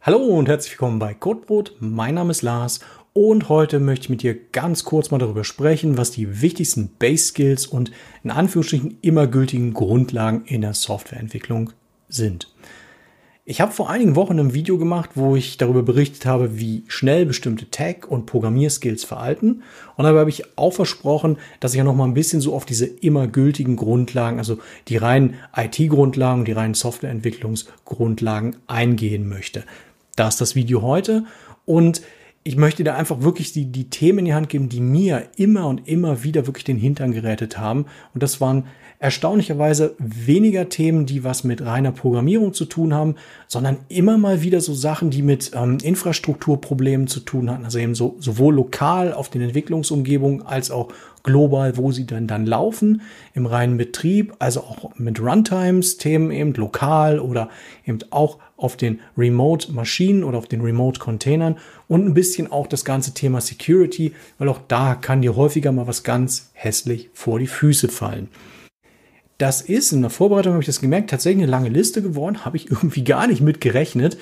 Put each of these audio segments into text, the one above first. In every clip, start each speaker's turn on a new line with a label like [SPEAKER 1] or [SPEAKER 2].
[SPEAKER 1] Hallo und herzlich willkommen bei Codebrot. Mein Name ist Lars und heute möchte ich mit dir ganz kurz mal darüber sprechen, was die wichtigsten Base Skills und in Anführungsstrichen immer gültigen Grundlagen in der Softwareentwicklung sind. Ich habe vor einigen Wochen ein Video gemacht, wo ich darüber berichtet habe, wie schnell bestimmte Tag- und Programmierskills veralten. Und dabei habe ich auch versprochen, dass ich ja noch mal ein bisschen so auf diese immer gültigen Grundlagen, also die reinen IT-Grundlagen, die reinen Softwareentwicklungsgrundlagen eingehen möchte. Da ist das Video heute und ich möchte da einfach wirklich die, die Themen in die Hand geben, die mir immer und immer wieder wirklich den Hintern gerettet haben. Und das waren erstaunlicherweise weniger Themen, die was mit reiner Programmierung zu tun haben, sondern immer mal wieder so Sachen, die mit ähm, Infrastrukturproblemen zu tun hatten. Also eben so, sowohl lokal auf den Entwicklungsumgebungen als auch global, wo sie dann dann laufen, im reinen Betrieb, also auch mit Runtimes, Themen eben lokal oder eben auch auf den Remote-Maschinen oder auf den Remote-Containern und ein bisschen auch das ganze Thema Security, weil auch da kann dir häufiger mal was ganz hässlich vor die Füße fallen. Das ist, in der Vorbereitung habe ich das gemerkt, tatsächlich eine lange Liste geworden, habe ich irgendwie gar nicht mit gerechnet.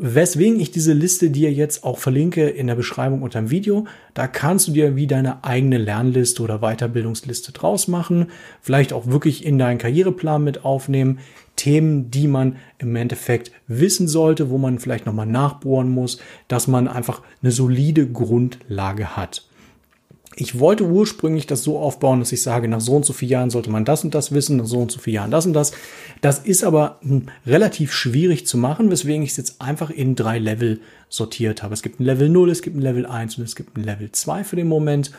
[SPEAKER 1] Weswegen ich diese Liste dir jetzt auch verlinke in der Beschreibung unter dem Video. Da kannst du dir wie deine eigene Lernliste oder Weiterbildungsliste draus machen. Vielleicht auch wirklich in deinen Karriereplan mit aufnehmen. Themen, die man im Endeffekt wissen sollte, wo man vielleicht nochmal nachbohren muss, dass man einfach eine solide Grundlage hat. Ich wollte ursprünglich das so aufbauen, dass ich sage, nach so und so vielen Jahren sollte man das und das wissen, nach so und so vielen Jahren das und das. Das ist aber hm, relativ schwierig zu machen, weswegen ich es jetzt einfach in drei Level sortiert habe. Es gibt ein Level 0, es gibt ein Level 1 und es gibt ein Level 2 für den Moment.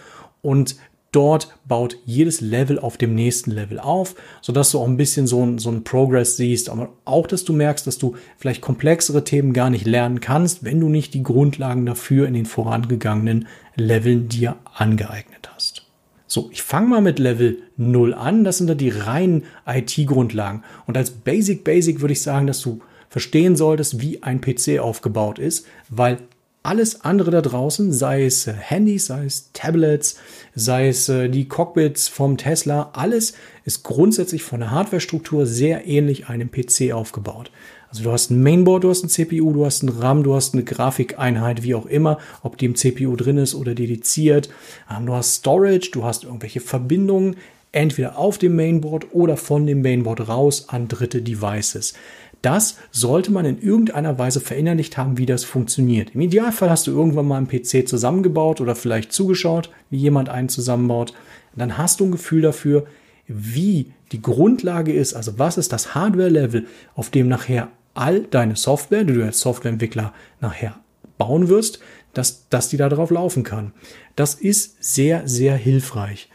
[SPEAKER 1] Und dort baut jedes Level auf dem nächsten Level auf, sodass du auch ein bisschen so ein, so Progress siehst, aber auch, dass du merkst, dass du vielleicht komplexere Themen gar nicht lernen kannst, wenn du nicht die Grundlagen dafür in den vorangegangenen Leveln dir angeeignet hast. So, ich fange mal mit Level 0 an. Das sind da die reinen IT-Grundlagen. Und als Basic Basic würde ich sagen, dass du verstehen solltest, wie ein PC aufgebaut ist, weil alles andere da draußen, sei es äh, Handys, sei es Tablets, sei es äh, die Cockpits vom Tesla, alles ist grundsätzlich von der Hardwarestruktur sehr ähnlich einem PC aufgebaut. Also du hast ein Mainboard, du hast ein CPU, du hast ein RAM, du hast eine Grafikeinheit, wie auch immer, ob die im CPU drin ist oder dediziert. Ähm, du hast Storage, du hast irgendwelche Verbindungen, entweder auf dem Mainboard oder von dem Mainboard raus an dritte Devices. Das sollte man in irgendeiner Weise verinnerlicht haben, wie das funktioniert. Im Idealfall hast du irgendwann mal einen PC zusammengebaut oder vielleicht zugeschaut, wie jemand einen zusammenbaut. Dann hast du ein Gefühl dafür, wie die Grundlage ist, also was ist das Hardware-Level, auf dem nachher all deine Software, die du als Softwareentwickler nachher bauen wirst, dass, dass die da drauf laufen kann. Das ist sehr, sehr hilfreich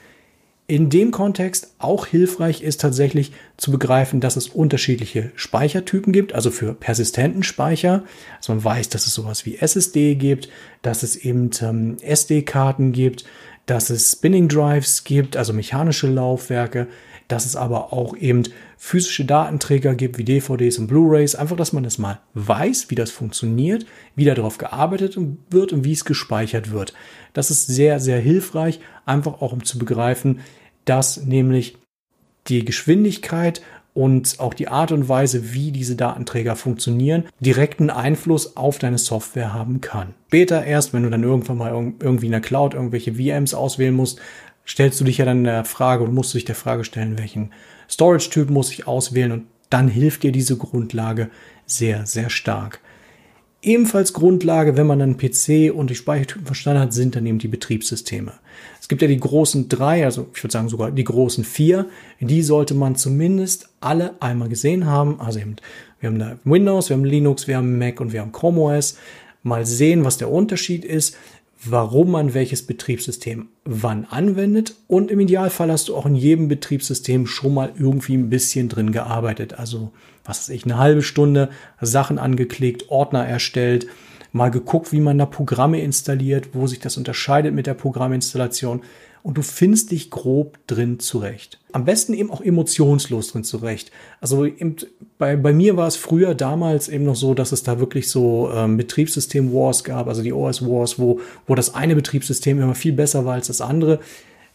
[SPEAKER 1] in dem Kontext auch hilfreich ist tatsächlich zu begreifen, dass es unterschiedliche Speichertypen gibt, also für persistenten Speicher. Also man weiß, dass es sowas wie SSD gibt, dass es eben ähm, SD-Karten gibt, dass es Spinning Drives gibt, also mechanische Laufwerke, dass es aber auch eben physische Datenträger gibt wie DVDs und Blu-rays. Einfach, dass man das mal weiß, wie das funktioniert, wie darauf gearbeitet wird und wie es gespeichert wird. Das ist sehr, sehr hilfreich, einfach auch um zu begreifen, dass nämlich die Geschwindigkeit und auch die Art und Weise, wie diese Datenträger funktionieren, direkten Einfluss auf deine Software haben kann. Später erst, wenn du dann irgendwann mal irgendwie in der Cloud irgendwelche VMs auswählen musst, stellst du dich ja dann der Frage und musst dich der Frage stellen, welchen Storage-Typ muss ich auswählen und dann hilft dir diese Grundlage sehr, sehr stark. Ebenfalls Grundlage, wenn man einen PC und die Speichertypen verstanden hat, sind dann eben die Betriebssysteme. Es gibt ja die großen drei, also ich würde sagen sogar die großen vier. Die sollte man zumindest alle einmal gesehen haben. Also eben, wir haben da Windows, wir haben Linux, wir haben Mac und wir haben Chrome OS. Mal sehen, was der Unterschied ist warum man welches Betriebssystem wann anwendet. Und im Idealfall hast du auch in jedem Betriebssystem schon mal irgendwie ein bisschen drin gearbeitet. Also, was weiß ich, eine halbe Stunde Sachen angeklickt, Ordner erstellt, mal geguckt, wie man da Programme installiert, wo sich das unterscheidet mit der Programminstallation und du findest dich grob drin zurecht. Am besten eben auch emotionslos drin zurecht. Also eben bei, bei mir war es früher damals eben noch so, dass es da wirklich so ähm, Betriebssystem-Wars gab, also die OS-Wars, wo, wo das eine Betriebssystem immer viel besser war als das andere.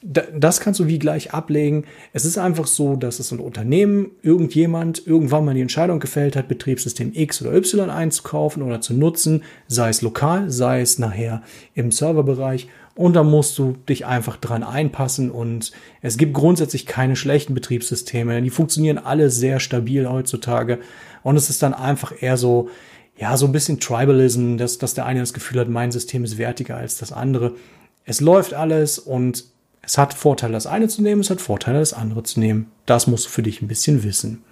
[SPEAKER 1] das kannst du wie gleich ablegen. Es ist einfach so, dass es ein Unternehmen, irgendjemand irgendwann mal die Entscheidung gefällt hat, Betriebssystem X oder Y einzukaufen oder zu nutzen, sei es lokal, sei es nachher im Serverbereich. Und da musst du dich einfach dran einpassen. Und es gibt grundsätzlich keine schlechten Betriebssysteme. Die funktionieren alle sehr stabil heutzutage. Und es ist dann einfach eher so, ja, so ein bisschen Tribalism, dass, dass der eine das Gefühl hat, mein System ist wertiger als das andere. Es läuft alles und es hat Vorteile, das eine zu nehmen, es hat Vorteile, das andere zu nehmen. Das musst du für dich ein bisschen wissen.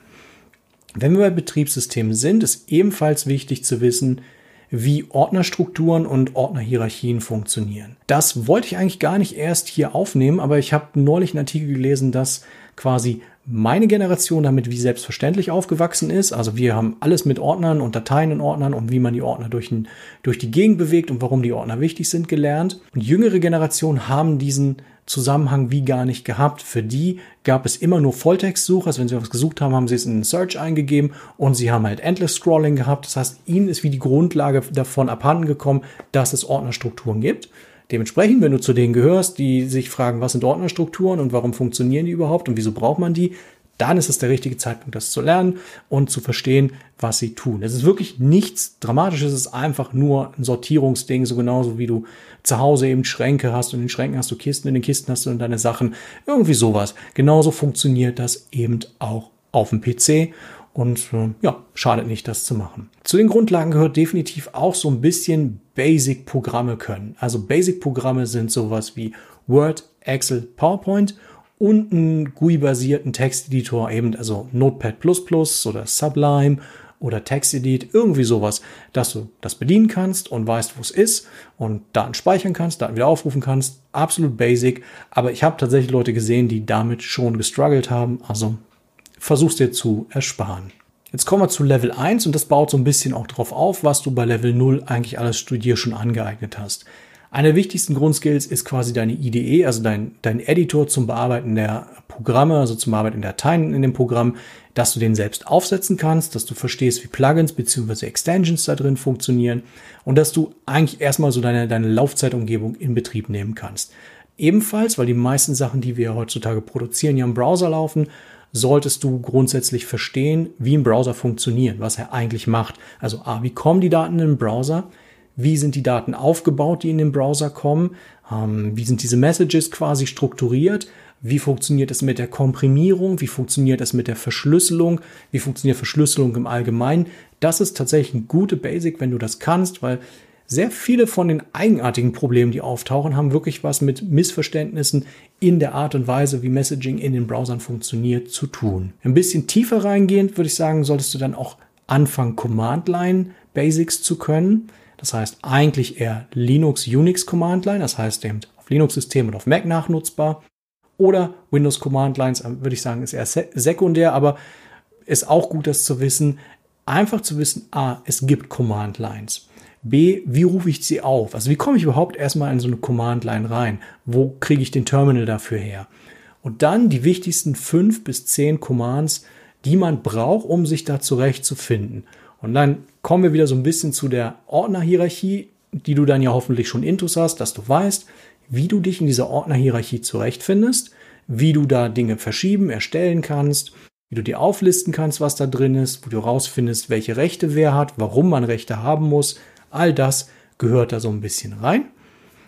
[SPEAKER 1] Wenn wir bei Betriebssystemen sind, ist ebenfalls wichtig zu wissen, wie Ordnerstrukturen und Ordnerhierarchien funktionieren. Das wollte ich eigentlich gar nicht erst hier aufnehmen, aber ich habe neulich einen Artikel gelesen, dass quasi meine Generation damit wie selbstverständlich aufgewachsen ist. Also wir haben alles mit Ordnern und Dateien in Ordnern und wie man die Ordner durch, den, durch die Gegend bewegt und warum die Ordner wichtig sind gelernt. Und jüngere Generationen haben diesen Zusammenhang wie gar nicht gehabt. Für die gab es immer nur Volltextsuche. Also wenn sie was gesucht haben, haben sie es in Search eingegeben und sie haben halt Endless Scrolling gehabt. Das heißt, ihnen ist wie die Grundlage davon abhanden gekommen, dass es Ordnerstrukturen gibt. Dementsprechend, wenn du zu denen gehörst, die sich fragen, was sind Ordnerstrukturen und warum funktionieren die überhaupt und wieso braucht man die, dann ist es der richtige Zeitpunkt, das zu lernen und zu verstehen, was sie tun. Es ist wirklich nichts Dramatisches, es ist einfach nur ein Sortierungsding, so genauso wie du zu Hause eben Schränke hast und in den Schränken hast du Kisten, in den Kisten hast du deine Sachen, irgendwie sowas. Genauso funktioniert das eben auch auf dem PC und äh, ja, schadet nicht, das zu machen. Zu den Grundlagen gehört definitiv auch so ein bisschen Basic-Programme können. Also Basic-Programme sind sowas wie Word, Excel, PowerPoint und einen GUI-basierten Texteditor, eben also Notepad oder Sublime oder TextEdit, irgendwie sowas, dass du das bedienen kannst und weißt, wo es ist und Daten speichern kannst, Daten wieder aufrufen kannst. Absolut basic. Aber ich habe tatsächlich Leute gesehen, die damit schon gestruggelt haben. Also versuch's dir zu ersparen. Jetzt kommen wir zu Level 1 und das baut so ein bisschen auch drauf auf, was du bei Level 0 eigentlich alles dir schon angeeignet hast. Einer der wichtigsten Grundskills ist quasi deine IDE, also dein, dein Editor zum Bearbeiten der Programme, also zum Bearbeiten der Dateien in dem Programm, dass du den selbst aufsetzen kannst, dass du verstehst, wie Plugins bzw. Extensions da drin funktionieren und dass du eigentlich erstmal so deine, deine Laufzeitumgebung in Betrieb nehmen kannst. Ebenfalls, weil die meisten Sachen, die wir heutzutage produzieren, ja im Browser laufen, solltest du grundsätzlich verstehen, wie ein Browser funktioniert, was er eigentlich macht. Also A, wie kommen die Daten in den Browser? Wie sind die Daten aufgebaut, die in den Browser kommen, ähm, wie sind diese Messages quasi strukturiert, wie funktioniert es mit der Komprimierung, wie funktioniert es mit der Verschlüsselung, wie funktioniert Verschlüsselung im Allgemeinen. Das ist tatsächlich ein gute Basic, wenn du das kannst, weil sehr viele von den eigenartigen Problemen, die auftauchen, haben wirklich was mit Missverständnissen in der Art und Weise, wie Messaging in den Browsern funktioniert, zu tun. Ein bisschen tiefer reingehend würde ich sagen, solltest du dann auch anfangen, Command-Line Basics zu können. Das heißt eigentlich eher Linux Unix Command Line, das heißt eben auf Linux-Systemen und auf Mac nachnutzbar. Oder Windows Command Lines, äh, würde ich sagen, ist eher sekundär, aber ist auch gut, das zu wissen. Einfach zu wissen, A, es gibt Command Lines. B, wie rufe ich sie auf? Also wie komme ich überhaupt erstmal in so eine Command Line rein? Wo kriege ich den Terminal dafür her? Und dann die wichtigsten fünf bis zehn Commands, die man braucht, um sich da zurechtzufinden. Und dann kommen wir wieder so ein bisschen zu der Ordnerhierarchie, die du dann ja hoffentlich schon intus hast, dass du weißt, wie du dich in dieser Ordnerhierarchie zurechtfindest, wie du da Dinge verschieben, erstellen kannst, wie du dir auflisten kannst, was da drin ist, wo du rausfindest, welche Rechte wer hat, warum man Rechte haben muss. All das gehört da so ein bisschen rein.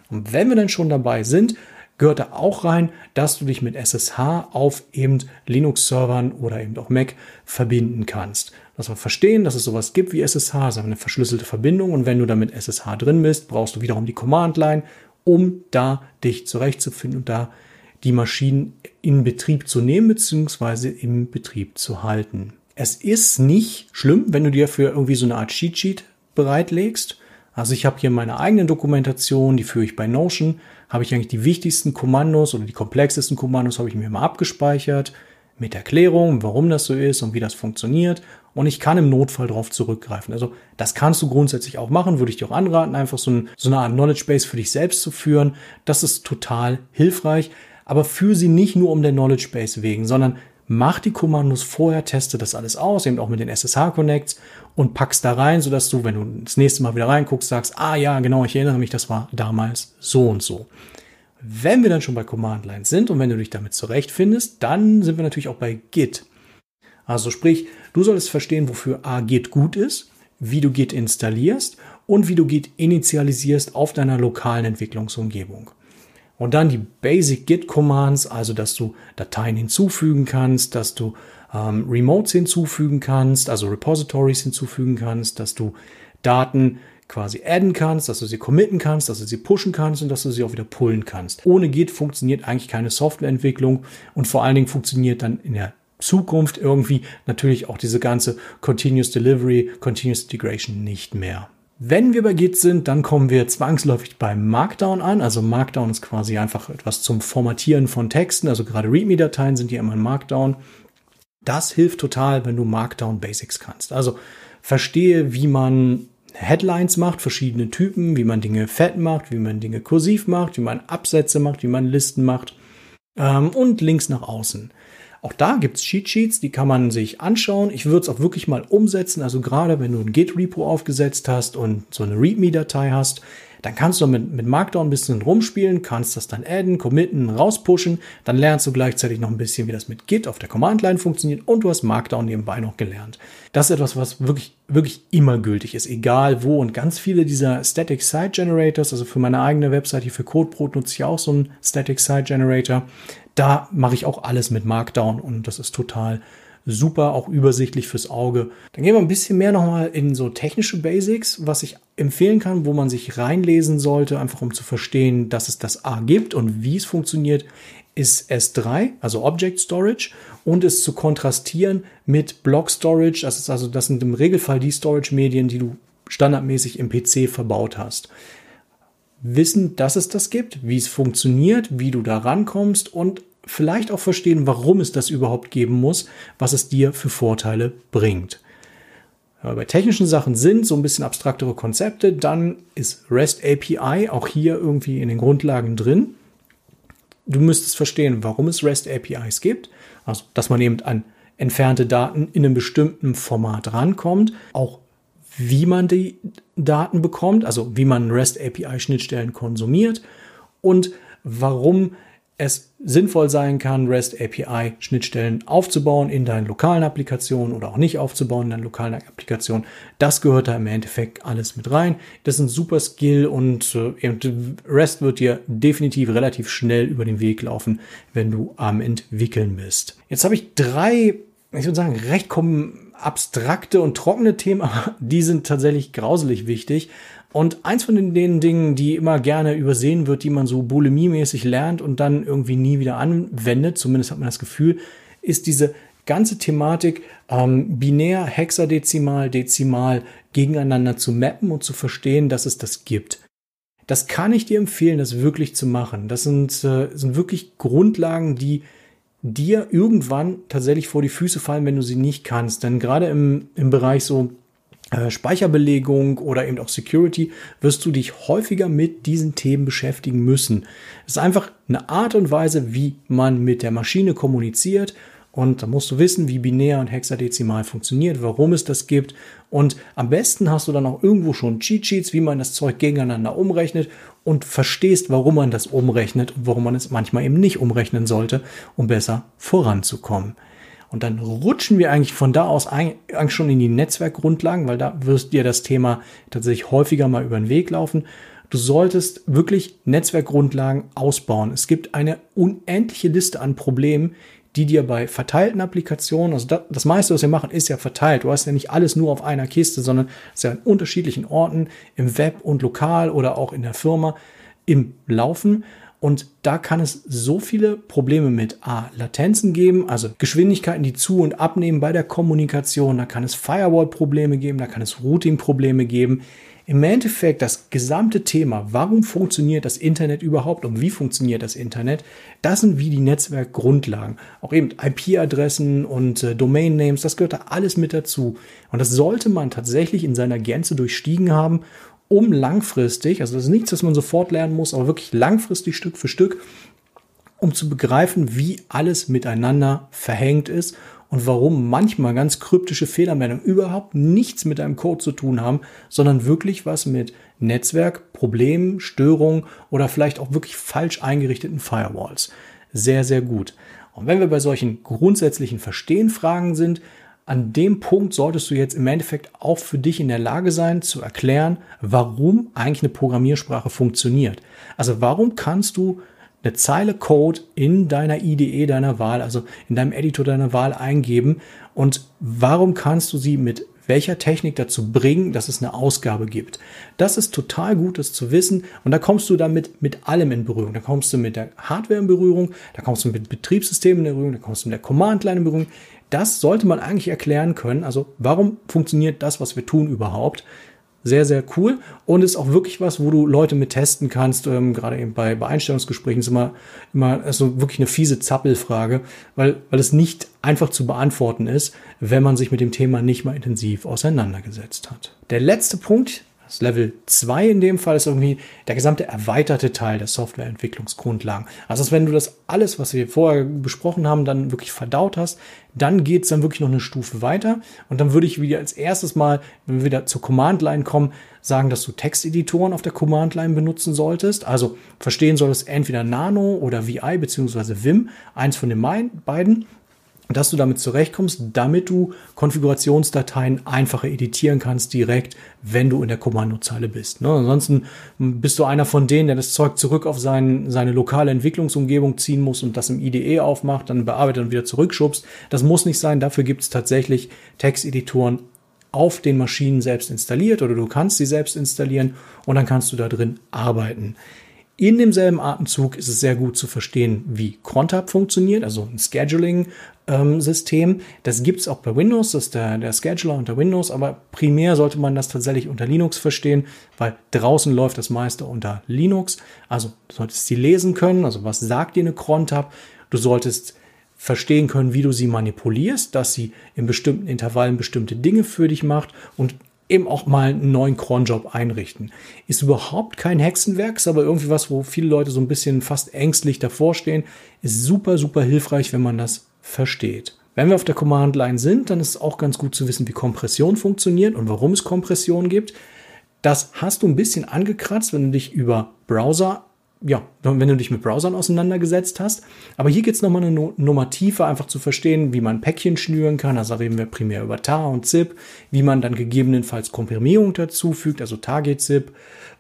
[SPEAKER 1] Und wenn wir dann schon dabei sind, gehört da auch rein, dass du dich mit SSH auf eben Linux-Servern oder eben auch Mac verbinden kannst. Dass wir verstehen, dass es sowas gibt wie SSH, also eine verschlüsselte Verbindung. Und wenn du da mit SSH drin bist, brauchst du wiederum die Command-Line, um da dich zurechtzufinden und da die Maschinen in Betrieb zu nehmen bzw. im Betrieb zu halten. Es ist nicht schlimm, wenn du dir für irgendwie so eine Art Cheat Sheet bereitlegst. Also ich habe hier meine eigene Dokumentation, die führe ich bei Notion habe ich eigentlich die wichtigsten Kommandos oder die komplexesten Kommandos habe ich mir mal abgespeichert mit Erklärung, warum das so ist und wie das funktioniert. Und ich kann im Notfall darauf zurückgreifen. Also das kannst du grundsätzlich auch machen, würde ich dir auch anraten, einfach so, ein, so eine Art Knowledge Base für dich selbst zu führen. Das ist total hilfreich. Aber führe sie nicht nur um der Knowledge Base wegen, sondern mach die Kommandos vorher, teste das alles aus, eben auch mit den SSH-Connects und packst da rein, sodass du, wenn du das nächste Mal wieder reinguckst, sagst, ah ja, genau, ich erinnere mich, das war damals so und so. Wenn wir dann schon bei Command Line sind und wenn du dich damit zurechtfindest, dann sind wir natürlich auch bei Git. Also sprich, du solltest verstehen, wofür A Git gut ist, wie du Git installierst und wie du Git initialisierst auf deiner lokalen Entwicklungsumgebung. Und dann die Basic Git Commands, also dass du Dateien hinzufügen kannst, dass du ähm, Remotes hinzufügen kannst, also Repositories hinzufügen kannst, dass du Daten quasi adden kannst, dass du sie committen kannst, dass du sie pushen kannst und dass du sie auch wieder pullen kannst. Ohne Git funktioniert eigentlich keine Softwareentwicklung und vor allen Dingen funktioniert dann in der Zukunft irgendwie natürlich auch diese ganze Continuous Delivery, Continuous Integration nicht mehr. Wenn wir bei Git sind, dann kommen wir zwangsläufig beim Markdown an. Also Markdown ist quasi einfach etwas zum Formatieren von Texten. Also gerade README-Dateien sind ja immer in Markdown. Das hilft total, wenn du Markdown Basics kannst. Also verstehe, wie man Headlines macht, verschiedene Typen, wie man Dinge fett macht, wie man Dinge kursiv macht, wie man Absätze macht, wie man Listen macht ähm, und Links nach außen. Auch da gibt's Cheat Sheets, die kann man sich anschauen. Ich würde es auch wirklich mal umsetzen. Also gerade wenn du ein Git-Repo aufgesetzt hast und so eine README-Datei hast, dann kannst du mit, mit Markdown ein bisschen rumspielen, kannst das dann adden, committen, rauspushen. Dann lernst du gleichzeitig noch ein bisschen, wie das mit Git auf der Command-Line funktioniert und du hast Markdown nebenbei noch gelernt. Das ist etwas, was wirklich, wirklich immer gültig ist, egal wo. Und ganz viele dieser Static Site Generators, also für meine eigene Website hier für CodeProt nutze ich auch so einen Static Site Generator. Da mache ich auch alles mit Markdown und das ist total super, auch übersichtlich fürs Auge. Dann gehen wir ein bisschen mehr nochmal in so technische Basics, was ich empfehlen kann, wo man sich reinlesen sollte, einfach um zu verstehen, dass es das A gibt und wie es funktioniert, ist S3, also Object Storage, und es zu kontrastieren mit Block Storage. Das ist also, das sind im Regelfall die Storage-Medien, die du standardmäßig im PC verbaut hast. Wissen, dass es das gibt, wie es funktioniert, wie du da rankommst und vielleicht auch verstehen, warum es das überhaupt geben muss, was es dir für Vorteile bringt. Bei technischen Sachen sind so ein bisschen abstraktere Konzepte, dann ist REST API auch hier irgendwie in den Grundlagen drin. Du müsstest verstehen, warum es REST APIs gibt, also dass man eben an entfernte Daten in einem bestimmten Format rankommt, auch wie man die Daten bekommt, also wie man REST API Schnittstellen konsumiert und warum es sinnvoll sein kann, REST API Schnittstellen aufzubauen in deinen lokalen Applikationen oder auch nicht aufzubauen in deinen lokalen Applikationen. Das gehört da im Endeffekt alles mit rein. Das ist ein super Skill und äh, REST wird dir definitiv relativ schnell über den Weg laufen, wenn du am Entwickeln bist. Jetzt habe ich drei, ich würde sagen, recht abstrakte und trockene Themen, aber die sind tatsächlich grauselig wichtig. Und eins von den, den Dingen, die immer gerne übersehen wird, die man so bulimiemäßig lernt und dann irgendwie nie wieder anwendet, zumindest hat man das Gefühl, ist diese ganze Thematik ähm, binär, hexadezimal, dezimal gegeneinander zu mappen und zu verstehen, dass es das gibt. Das kann ich dir empfehlen, das wirklich zu machen. Das sind, äh, sind wirklich Grundlagen, die dir irgendwann tatsächlich vor die Füße fallen, wenn du sie nicht kannst. Denn gerade im, im Bereich so Speicherbelegung oder eben auch Security wirst du dich häufiger mit diesen Themen beschäftigen müssen. Es ist einfach eine Art und Weise, wie man mit der Maschine kommuniziert und da musst du wissen, wie binär und hexadezimal funktioniert, warum es das gibt. Und am besten hast du dann auch irgendwo schon Cheat Sheets, wie man das Zeug gegeneinander umrechnet und verstehst, warum man das umrechnet und warum man es manchmal eben nicht umrechnen sollte, um besser voranzukommen. Und dann rutschen wir eigentlich von da aus eigentlich schon in die Netzwerkgrundlagen, weil da wirst dir das Thema tatsächlich häufiger mal über den Weg laufen. Du solltest wirklich Netzwerkgrundlagen ausbauen. Es gibt eine unendliche Liste an Problemen, die dir bei verteilten Applikationen, also das, das, meiste, was wir machen, ist ja verteilt. Du hast ja nicht alles nur auf einer Kiste, sondern es ist ja an unterschiedlichen Orten im Web und lokal oder auch in der Firma im Laufen. Und da kann es so viele Probleme mit A, Latenzen geben, also Geschwindigkeiten, die zu und abnehmen bei der Kommunikation. Da kann es Firewall-Probleme geben, da kann es Routing-Probleme geben. Im Endeffekt das gesamte Thema, warum funktioniert das Internet überhaupt und wie funktioniert das Internet, das sind wie die Netzwerkgrundlagen. Auch eben IP-Adressen und äh, Domain-Names, das gehört da alles mit dazu. Und das sollte man tatsächlich in seiner Gänze durchstiegen haben um langfristig, also das ist nichts, was man sofort lernen muss, aber wirklich langfristig Stück für Stück, um zu begreifen, wie alles miteinander verhängt ist und warum manchmal ganz kryptische Fehlermeldungen überhaupt nichts mit deinem Code zu tun haben, sondern wirklich was mit Netzwerk, Problemen, Störungen oder vielleicht auch wirklich falsch eingerichteten Firewalls. Sehr, sehr gut. Und wenn wir bei solchen grundsätzlichen Verstehen-Fragen sind, an dem Punkt solltest du jetzt im Endeffekt auch für dich in der Lage sein zu erklären, warum eigentlich eine Programmiersprache funktioniert. Also warum kannst du eine Zeile Code in deiner IDE deiner Wahl, also in deinem Editor deiner Wahl eingeben und warum kannst du sie mit welcher Technik dazu bringen, dass es eine Ausgabe gibt. Das ist total gut, das zu wissen. Und da kommst du damit mit allem in Berührung. Da kommst du mit der Hardware in Berührung, da kommst du mit Betriebssystemen in Berührung, da kommst du mit der Command-Line in Berührung. Das sollte man eigentlich erklären können. Also warum funktioniert das, was wir tun überhaupt? sehr, sehr cool und ist auch wirklich was, wo du Leute mit testen kannst. Ähm, gerade eben bei, bei Einstellungsgesprächen ist immer, immer also wirklich eine fiese Zappelfrage, weil, weil es nicht einfach zu beantworten ist, wenn man sich mit dem Thema nicht mal intensiv auseinandergesetzt hat. Der letzte Punkt, das Level 2 in dem Fall ist irgendwie der gesamte erweiterte Teil der Softwareentwicklungsgrundlagen. Also wenn du das alles, was wir vorher besprochen haben, dann wirklich verdaut hast, dann geht es dann wirklich noch eine Stufe weiter. Und dann würde ich wieder als erstes mal, wenn wir wieder zur Command-Line kommen, sagen, dass du Texteditoren auf der Command-Line benutzen solltest. Also verstehen solltest entweder Nano oder VI bzw. Vim, eins von den beiden dass du damit zurechtkommst, damit du Konfigurationsdateien einfacher editieren kannst direkt, wenn du in der Kommandozeile bist. Ne? Ansonsten bist du einer von denen, der das Zeug zurück auf sein, seine lokale Entwicklungsumgebung ziehen muss und das im IDE aufmacht, dann bearbeitet und wieder zurückschubst. Das muss nicht sein. Dafür gibt es tatsächlich Texteditoren auf den Maschinen selbst installiert oder du kannst sie selbst installieren und dann kannst du da drin arbeiten. In demselben Atemzug ist es sehr gut zu verstehen, wie Crontab funktioniert, also ein Scheduling-System. das gibt es auch bei Windows, das ist der, der Scheduler unter Windows, aber primär sollte man das tatsächlich unter Linux verstehen, weil draußen läuft das meiste unter Linux. Also du solltest sie lesen können, also was sagt dir eine Crontab? Du solltest verstehen können, wie du sie manipulierst, dass sie in bestimmten Intervallen bestimmte Dinge für dich macht und eben auch mal einen neuen Cronjob einrichten. Ist überhaupt kein Hexenwerk, ist aber irgendwie was, wo viele Leute so ein bisschen fast ängstlich davor stehen. Ist super, super hilfreich, wenn man das versteht. Wenn wir auf der Command-Line sind, dann ist es auch ganz gut zu wissen, wie Kompression funktioniert und warum es Kompression gibt. Das hast du ein bisschen angekratzt, wenn du dich über Browser ja, wenn du dich mit Browsern auseinandergesetzt hast. Aber hier geht es nochmal eine Nummer tiefer, einfach zu verstehen, wie man Päckchen schnüren kann. Also reden wir primär über TAR und ZIP, wie man dann gegebenenfalls Komprimierung dazu fügt, also Target-ZIP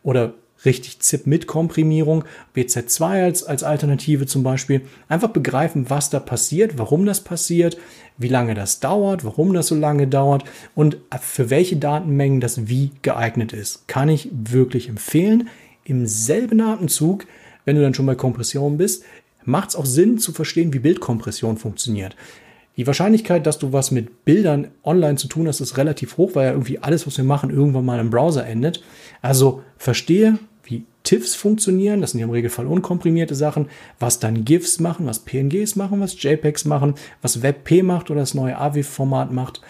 [SPEAKER 1] oder richtig ZIP mit Komprimierung, BZ2 als, als Alternative zum Beispiel. Einfach begreifen, was da passiert, warum das passiert, wie lange das dauert, warum das so lange dauert und für welche Datenmengen das wie geeignet ist. Kann ich wirklich empfehlen im selben Atemzug, wenn du dann schon bei Kompression bist, macht es auch Sinn zu verstehen, wie Bildkompression funktioniert. Die Wahrscheinlichkeit, dass du was mit Bildern online zu tun hast, ist relativ hoch, weil ja irgendwie alles, was wir machen, irgendwann mal im Browser endet. Also verstehe, TIFFs funktionieren. Das sind ja im Regelfall unkomprimierte Sachen. Was dann GIFs machen, was PNGs machen, was JPEGs machen, was WebP macht oder das neue AWIF-Format macht.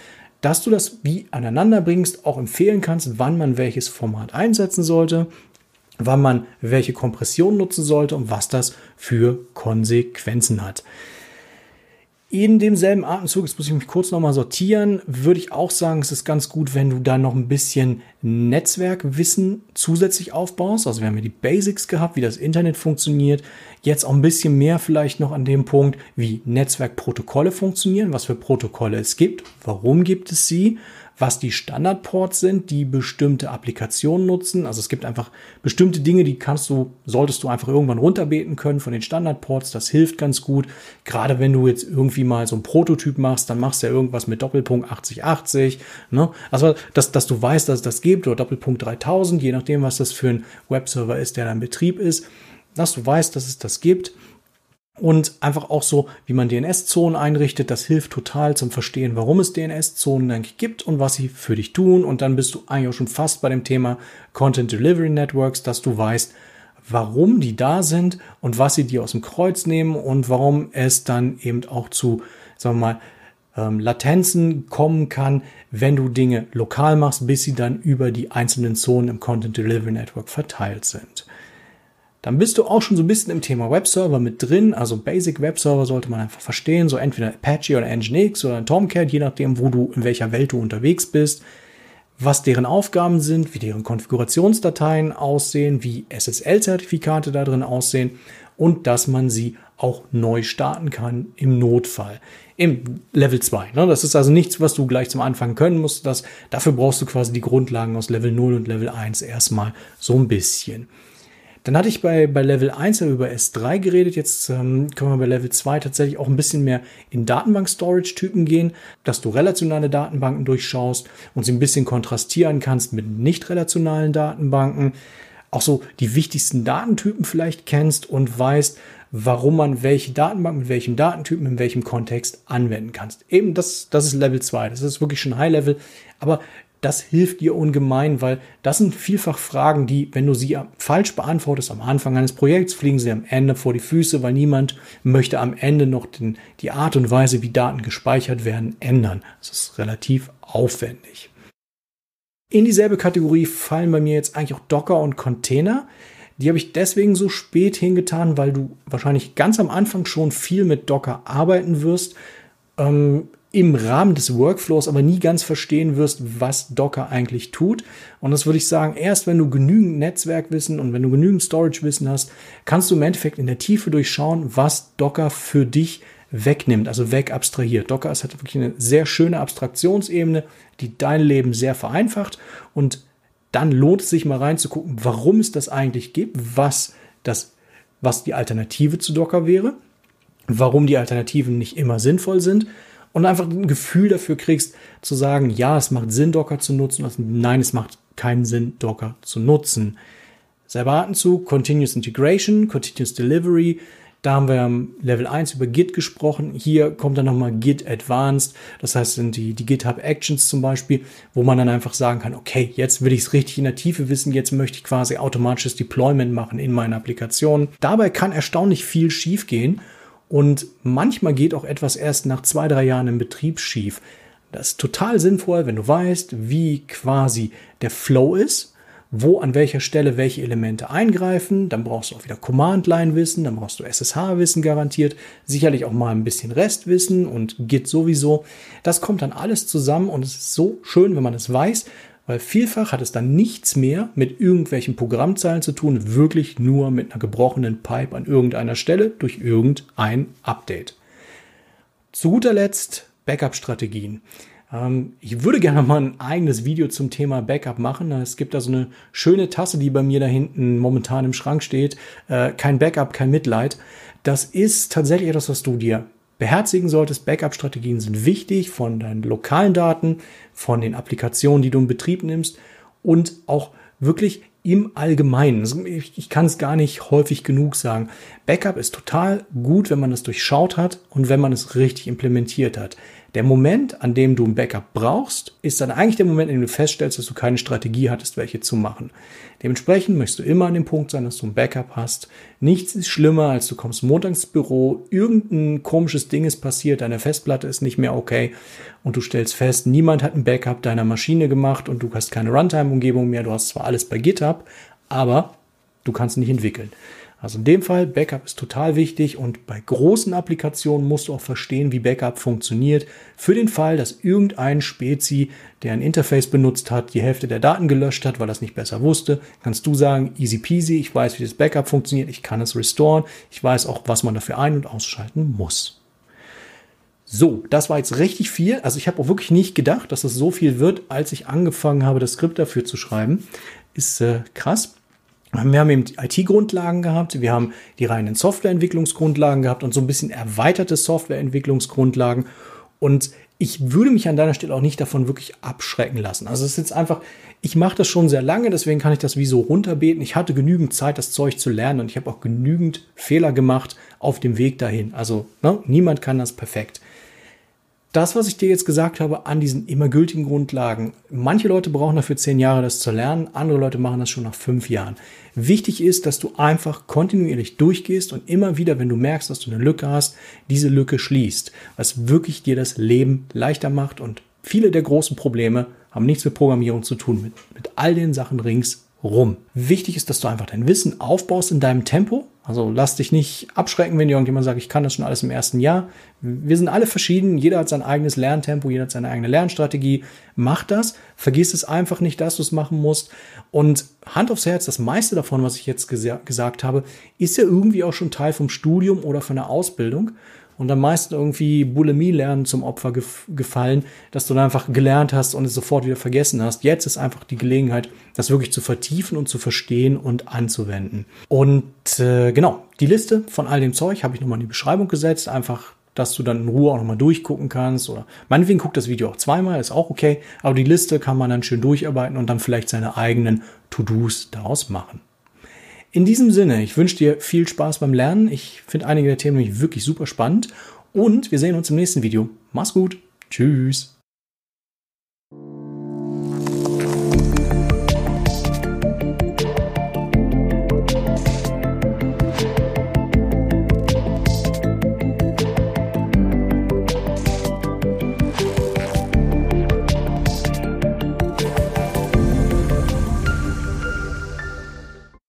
[SPEAKER 1] Dass du das wie aneinander bringst, auch empfehlen kannst, wann man welches Format einsetzen sollte wann man welche Kompression nutzen sollte und was das für Konsequenzen hat. In demselben Atemzug, jetzt muss ich mich kurz nochmal sortieren, würde ich auch sagen, es ist ganz gut, wenn du da noch ein bisschen Netzwerkwissen zusätzlich aufbaust. Also wir haben ja die Basics gehabt, wie das Internet funktioniert. Jetzt auch ein bisschen mehr vielleicht noch an dem Punkt, wie Netzwerkprotokolle funktionieren, was für Protokolle es gibt, warum gibt es sie, was die Standardports sind, die bestimmte Applikationen nutzen. Also es gibt einfach bestimmte Dinge, die kannst du, solltest du einfach irgendwann runterbeten können von den Standardports. Das hilft ganz gut. Gerade wenn du jetzt irgendwie mal so ein Prototyp machst, dann machst du ja irgendwas mit Doppelpunkt 8080. Ne? Also, dass, dass du weißt, dass es das gibt oder Doppelpunkt 3000, je nachdem, was das für ein Webserver ist, der da in Betrieb ist. Dass du weißt, dass es das gibt und einfach auch so, wie man DNS-Zonen einrichtet, das hilft total zum Verstehen, warum es DNS-Zonen eigentlich gibt und was sie für dich tun. Und dann bist du eigentlich auch schon fast bei dem Thema Content Delivery Networks, dass du weißt, warum die da sind und was sie dir aus dem Kreuz nehmen und warum es dann eben auch zu, sagen wir mal, ähm, Latenzen kommen kann, wenn du Dinge lokal machst, bis sie dann über die einzelnen Zonen im Content Delivery Network verteilt sind. Dann bist du auch schon so ein bisschen im Thema Webserver mit drin. Also Basic Webserver sollte man einfach verstehen. So entweder Apache oder Nginx oder Tomcat, je nachdem, wo du, in welcher Welt du unterwegs bist. Was deren Aufgaben sind, wie deren Konfigurationsdateien aussehen, wie SSL-Zertifikate da drin aussehen und dass man sie auch neu starten kann im Notfall. Im Level 2. Ne? Das ist also nichts, was du gleich zum Anfang können musst. Das, dafür brauchst du quasi die Grundlagen aus Level 0 und Level 1 erstmal so ein bisschen. Dann hatte ich bei, bei Level 1 über S3 geredet. Jetzt ähm, können wir bei Level 2 tatsächlich auch ein bisschen mehr in Datenbank-Storage-Typen gehen, dass du relationale Datenbanken durchschaust und sie ein bisschen kontrastieren kannst mit nicht relationalen Datenbanken. Auch so die wichtigsten Datentypen vielleicht kennst und weißt, warum man welche Datenbank mit welchem Datentypen in welchem Kontext anwenden kannst. Eben das, das ist Level 2. Das ist wirklich schon High Level. Aber das hilft dir ungemein, weil das sind vielfach Fragen, die, wenn du sie falsch beantwortest am Anfang eines Projekts, fliegen sie am Ende vor die Füße, weil niemand möchte am Ende noch den, die Art und Weise, wie Daten gespeichert werden, ändern. Das ist relativ aufwendig. In dieselbe Kategorie fallen bei mir jetzt eigentlich auch Docker und Container. Die habe ich deswegen so spät hingetan, weil du wahrscheinlich ganz am Anfang schon viel mit Docker arbeiten wirst. Ähm, im Rahmen des Workflows aber nie ganz verstehen wirst, was Docker eigentlich tut. Und das würde ich sagen, erst wenn du genügend Netzwerkwissen und wenn du genügend Storage-Wissen hast, kannst du im Endeffekt in der Tiefe durchschauen, was Docker für dich wegnimmt, also wegabstrahiert. Docker ist halt wirklich eine sehr schöne Abstraktionsebene, die dein Leben sehr vereinfacht und dann lohnt es sich mal reinzugucken, warum es das eigentlich gibt, was das, was die Alternative zu Docker wäre, warum die Alternativen nicht immer sinnvoll sind und einfach ein Gefühl dafür kriegst, zu sagen, ja, es macht Sinn, Docker zu nutzen, oder nein, es macht keinen Sinn, Docker zu nutzen. Selber Atemzug, Continuous Integration, Continuous Delivery, da haben wir am Level 1 über Git gesprochen. Hier kommt dann nochmal Git Advanced. Das heißt, sind die, die GitHub Actions zum Beispiel, wo man dann einfach sagen kann, okay, jetzt will ich es richtig in der Tiefe wissen. Jetzt möchte ich quasi automatisches Deployment machen in meiner Applikation. Dabei kann erstaunlich viel schiefgehen. Und manchmal geht auch etwas erst nach zwei, drei Jahren im Betrieb schief. Das ist total sinnvoll, wenn du weißt, wie quasi der Flow ist, wo an welcher Stelle welche Elemente eingreifen. Dann brauchst du auch wieder Command-Line-Wissen, dann brauchst du SSH-Wissen garantiert, sicherlich auch mal ein bisschen Restwissen und Git sowieso. Das kommt dann alles zusammen und es ist so schön, wenn man es weiß, weil vielfach hat es dann nichts mehr mit irgendwelchen Programmzeilen zu tun, wirklich nur mit einer gebrochenen Pipe an irgendeiner Stelle durch irgendein Update. Zu guter Letzt Backup-Strategien. Ähm, ich würde gerne mal ein eigenes Video zum Thema Backup machen. Es gibt da so eine schöne Tasse, die bei mir da hinten momentan im Schrank steht. Äh, kein Backup, kein Mitleid. Das ist tatsächlich etwas, was du dir beherzigen solltest. Backup-Strategien sind wichtig von deinen lokalen Daten, von den Applikationen, die du in Betrieb nimmst und auch wirklich im Allgemeinen. Ich kann es gar nicht häufig genug sagen. Backup ist total gut, wenn man es durchschaut hat und wenn man es richtig implementiert hat. Der Moment, an dem du ein Backup brauchst, ist dann eigentlich der Moment, in dem du feststellst, dass du keine Strategie hattest, welche zu machen. Dementsprechend möchtest du immer an dem Punkt sein, dass du ein Backup hast. Nichts ist schlimmer, als du kommst montags ins Büro, irgendein komisches Ding ist passiert, deine Festplatte ist nicht mehr okay und du stellst fest, niemand hat ein Backup deiner Maschine gemacht und du hast keine Runtime-Umgebung mehr. Du hast zwar alles bei GitHub, aber du kannst nicht entwickeln. Also in dem Fall, Backup ist total wichtig und bei großen Applikationen musst du auch verstehen, wie Backup funktioniert. Für den Fall, dass irgendein Spezi, der ein Interface benutzt hat, die Hälfte der Daten gelöscht hat, weil er es nicht besser wusste, kannst du sagen, easy peasy, ich weiß, wie das Backup funktioniert, ich kann es restoren, ich weiß auch, was man dafür ein- und ausschalten muss. So, das war jetzt richtig viel. Also ich habe auch wirklich nicht gedacht, dass es so viel wird, als ich angefangen habe, das Skript dafür zu schreiben. Ist äh, krass. Wir haben eben IT-Grundlagen gehabt, wir haben die reinen Softwareentwicklungsgrundlagen gehabt und so ein bisschen erweiterte Softwareentwicklungsgrundlagen. Und ich würde mich an deiner Stelle auch nicht davon wirklich abschrecken lassen. Also es ist jetzt einfach, ich mache das schon sehr lange, deswegen kann ich das wie so runterbeten. Ich hatte genügend Zeit, das Zeug zu lernen und ich habe auch genügend Fehler gemacht auf dem Weg dahin. Also ne, niemand kann das perfekt das, was ich dir jetzt gesagt habe, an diesen immer gültigen Grundlagen. Manche Leute brauchen dafür zehn Jahre, das zu lernen. Andere Leute machen das schon nach fünf Jahren. Wichtig ist, dass du einfach kontinuierlich durchgehst und immer wieder, wenn du merkst, dass du eine Lücke hast, diese Lücke schließt, was wirklich dir das Leben leichter macht. Und viele der großen Probleme haben nichts mit Programmierung zu tun, mit, mit all den Sachen ringsrum. rum. Wichtig ist, dass du einfach dein Wissen aufbaust in deinem Tempo. Also lass dich nicht abschrecken, wenn dir irgendjemand sagt, ich kann das schon alles im ersten Jahr. Wir sind alle verschieden, jeder hat sein eigenes Lerntempo, jeder hat seine eigene Lernstrategie. Mach das, vergiss es einfach nicht, dass du es machen musst. Und Hand aufs Herz, das meiste davon, was ich jetzt gesagt habe, ist ja irgendwie auch schon Teil vom Studium oder von der Ausbildung und am meisten irgendwie Bulimie lernen zum Opfer gef gefallen, dass du dann einfach gelernt hast und es sofort wieder vergessen hast. Jetzt ist einfach die Gelegenheit, das wirklich zu vertiefen und zu verstehen und anzuwenden. Und äh, genau, die Liste von all dem Zeug habe ich nochmal in die Beschreibung gesetzt, einfach dass du dann in Ruhe auch nochmal durchgucken kannst. Oder meinetwegen guckt das Video auch zweimal, ist auch okay. Aber die Liste kann man dann schön durcharbeiten und dann vielleicht seine eigenen To-Dos daraus machen. In diesem Sinne, ich wünsche dir viel Spaß beim Lernen. Ich finde einige der Themen wirklich super spannend. Und wir sehen uns im nächsten Video. Mach's gut. Tschüss.